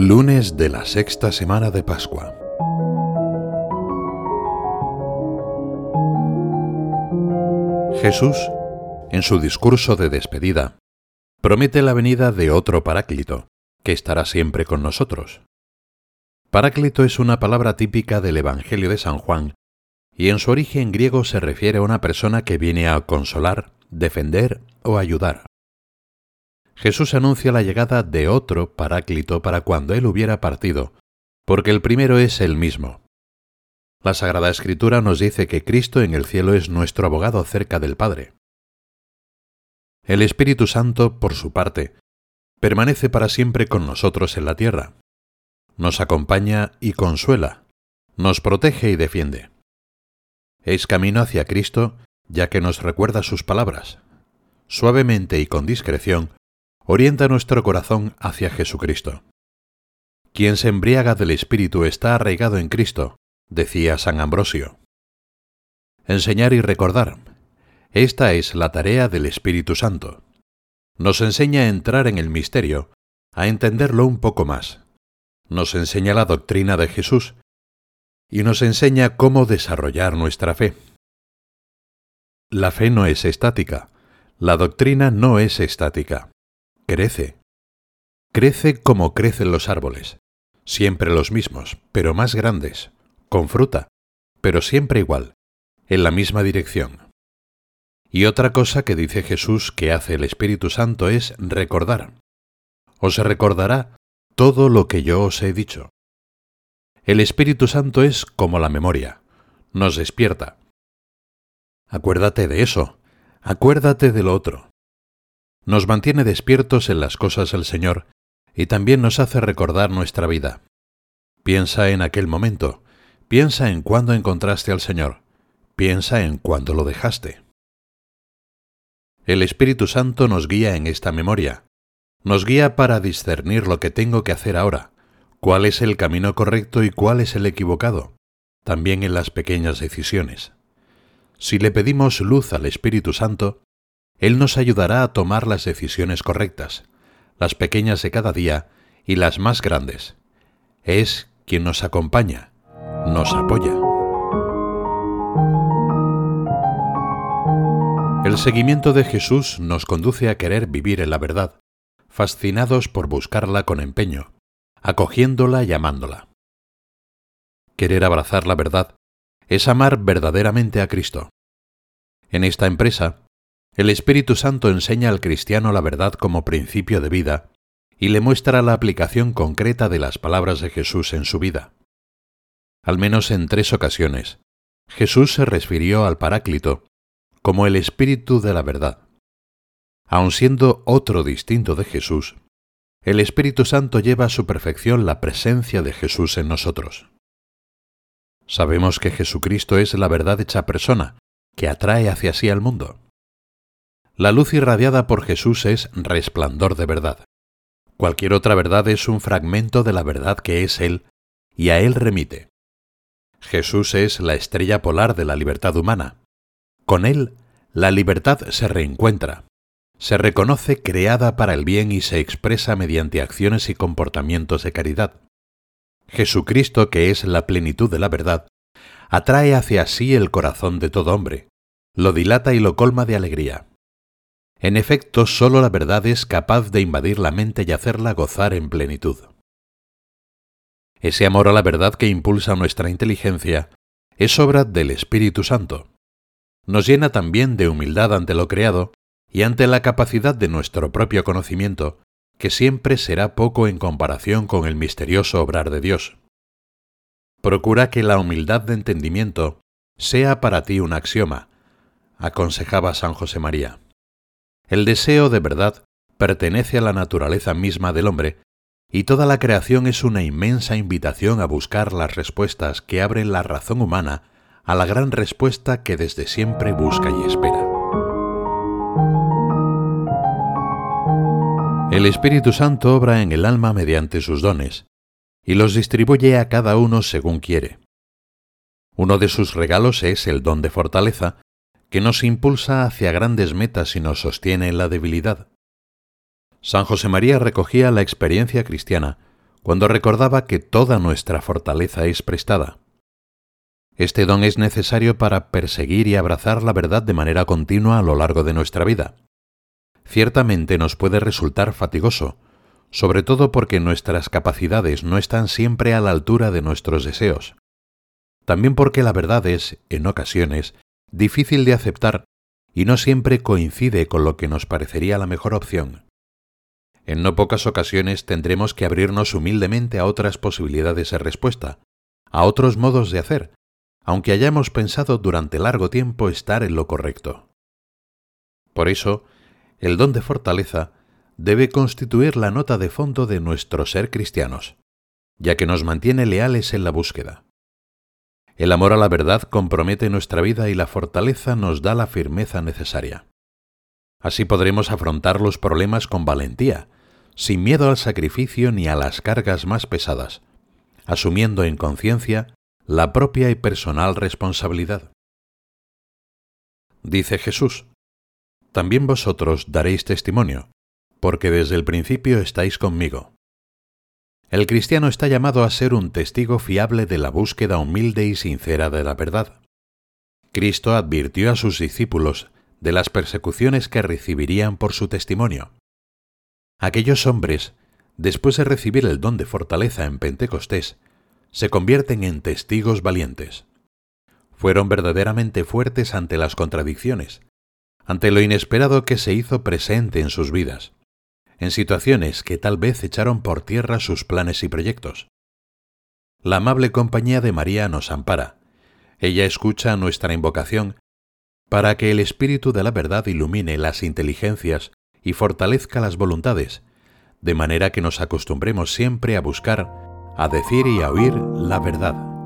Lunes de la sexta semana de Pascua. Jesús, en su discurso de despedida, promete la venida de otro Paráclito, que estará siempre con nosotros. Paráclito es una palabra típica del Evangelio de San Juan, y en su origen griego se refiere a una persona que viene a consolar, defender o ayudar. Jesús anuncia la llegada de otro Paráclito para cuando Él hubiera partido, porque el primero es el mismo. La Sagrada Escritura nos dice que Cristo en el cielo es nuestro abogado cerca del Padre. El Espíritu Santo, por su parte, permanece para siempre con nosotros en la tierra. Nos acompaña y consuela, nos protege y defiende. Es camino hacia Cristo, ya que nos recuerda sus palabras. Suavemente y con discreción, orienta nuestro corazón hacia Jesucristo. Quien se embriaga del Espíritu está arraigado en Cristo, decía San Ambrosio. Enseñar y recordar. Esta es la tarea del Espíritu Santo. Nos enseña a entrar en el misterio, a entenderlo un poco más. Nos enseña la doctrina de Jesús y nos enseña cómo desarrollar nuestra fe. La fe no es estática, la doctrina no es estática crece. Crece como crecen los árboles, siempre los mismos, pero más grandes, con fruta, pero siempre igual, en la misma dirección. Y otra cosa que dice Jesús que hace el Espíritu Santo es recordar. Os recordará todo lo que yo os he dicho. El Espíritu Santo es como la memoria, nos despierta. Acuérdate de eso, acuérdate de lo otro nos mantiene despiertos en las cosas del Señor y también nos hace recordar nuestra vida. Piensa en aquel momento, piensa en cuándo encontraste al Señor, piensa en cuándo lo dejaste. El Espíritu Santo nos guía en esta memoria, nos guía para discernir lo que tengo que hacer ahora, cuál es el camino correcto y cuál es el equivocado, también en las pequeñas decisiones. Si le pedimos luz al Espíritu Santo, él nos ayudará a tomar las decisiones correctas, las pequeñas de cada día y las más grandes. Es quien nos acompaña, nos apoya. El seguimiento de Jesús nos conduce a querer vivir en la verdad, fascinados por buscarla con empeño, acogiéndola y amándola. Querer abrazar la verdad es amar verdaderamente a Cristo. En esta empresa, el Espíritu Santo enseña al cristiano la verdad como principio de vida y le muestra la aplicación concreta de las palabras de Jesús en su vida. Al menos en tres ocasiones, Jesús se refirió al Paráclito como el Espíritu de la verdad. Aun siendo otro distinto de Jesús, el Espíritu Santo lleva a su perfección la presencia de Jesús en nosotros. Sabemos que Jesucristo es la verdad hecha persona, que atrae hacia sí al mundo. La luz irradiada por Jesús es resplandor de verdad. Cualquier otra verdad es un fragmento de la verdad que es Él, y a Él remite. Jesús es la estrella polar de la libertad humana. Con Él, la libertad se reencuentra, se reconoce creada para el bien y se expresa mediante acciones y comportamientos de caridad. Jesucristo, que es la plenitud de la verdad, atrae hacia sí el corazón de todo hombre, lo dilata y lo colma de alegría. En efecto, sólo la verdad es capaz de invadir la mente y hacerla gozar en plenitud. Ese amor a la verdad que impulsa nuestra inteligencia es obra del Espíritu Santo. Nos llena también de humildad ante lo creado y ante la capacidad de nuestro propio conocimiento, que siempre será poco en comparación con el misterioso obrar de Dios. Procura que la humildad de entendimiento sea para ti un axioma, aconsejaba San José María. El deseo de verdad pertenece a la naturaleza misma del hombre, y toda la creación es una inmensa invitación a buscar las respuestas que abren la razón humana a la gran respuesta que desde siempre busca y espera. El Espíritu Santo obra en el alma mediante sus dones, y los distribuye a cada uno según quiere. Uno de sus regalos es el don de fortaleza, que nos impulsa hacia grandes metas y nos sostiene en la debilidad. San José María recogía la experiencia cristiana cuando recordaba que toda nuestra fortaleza es prestada. Este don es necesario para perseguir y abrazar la verdad de manera continua a lo largo de nuestra vida. Ciertamente nos puede resultar fatigoso, sobre todo porque nuestras capacidades no están siempre a la altura de nuestros deseos. También porque la verdad es, en ocasiones, difícil de aceptar y no siempre coincide con lo que nos parecería la mejor opción. En no pocas ocasiones tendremos que abrirnos humildemente a otras posibilidades de respuesta, a otros modos de hacer, aunque hayamos pensado durante largo tiempo estar en lo correcto. Por eso, el don de fortaleza debe constituir la nota de fondo de nuestro ser cristianos, ya que nos mantiene leales en la búsqueda. El amor a la verdad compromete nuestra vida y la fortaleza nos da la firmeza necesaria. Así podremos afrontar los problemas con valentía, sin miedo al sacrificio ni a las cargas más pesadas, asumiendo en conciencia la propia y personal responsabilidad. Dice Jesús, También vosotros daréis testimonio, porque desde el principio estáis conmigo. El cristiano está llamado a ser un testigo fiable de la búsqueda humilde y sincera de la verdad. Cristo advirtió a sus discípulos de las persecuciones que recibirían por su testimonio. Aquellos hombres, después de recibir el don de fortaleza en Pentecostés, se convierten en testigos valientes. Fueron verdaderamente fuertes ante las contradicciones, ante lo inesperado que se hizo presente en sus vidas, en situaciones que tal vez echaron por tierra sus planes y proyectos. La amable compañía de María nos ampara. Ella escucha nuestra invocación para que el Espíritu de la verdad ilumine las inteligencias y fortalezca las voluntades, de manera que nos acostumbremos siempre a buscar a decir y a oír la verdad.